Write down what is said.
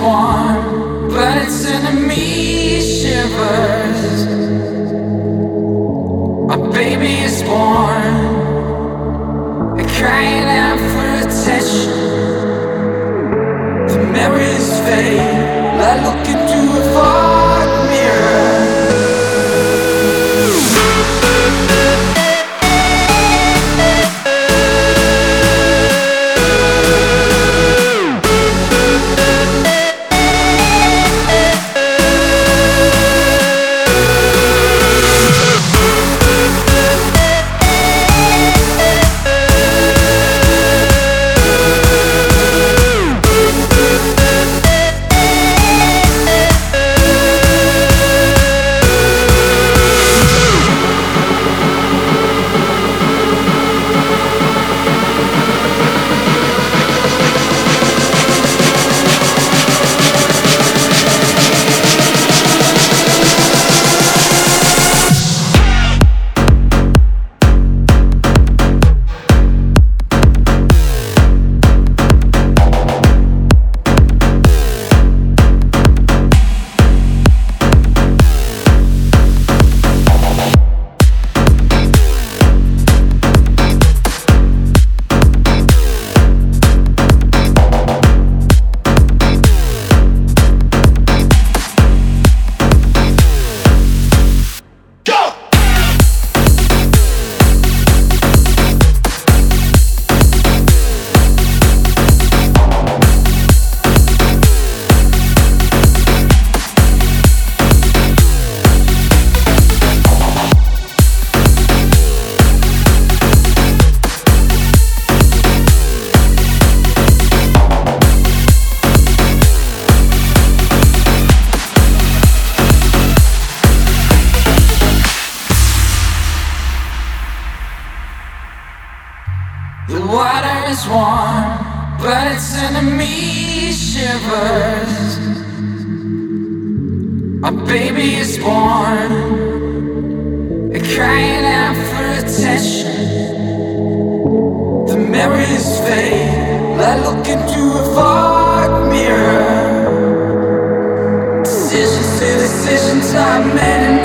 swarm, but its enemies shiver. Water is warm, but it's sending me shivers. A baby is born, crying out for attention. The memories fade, like looking through a fog mirror. Decisions to decisions are made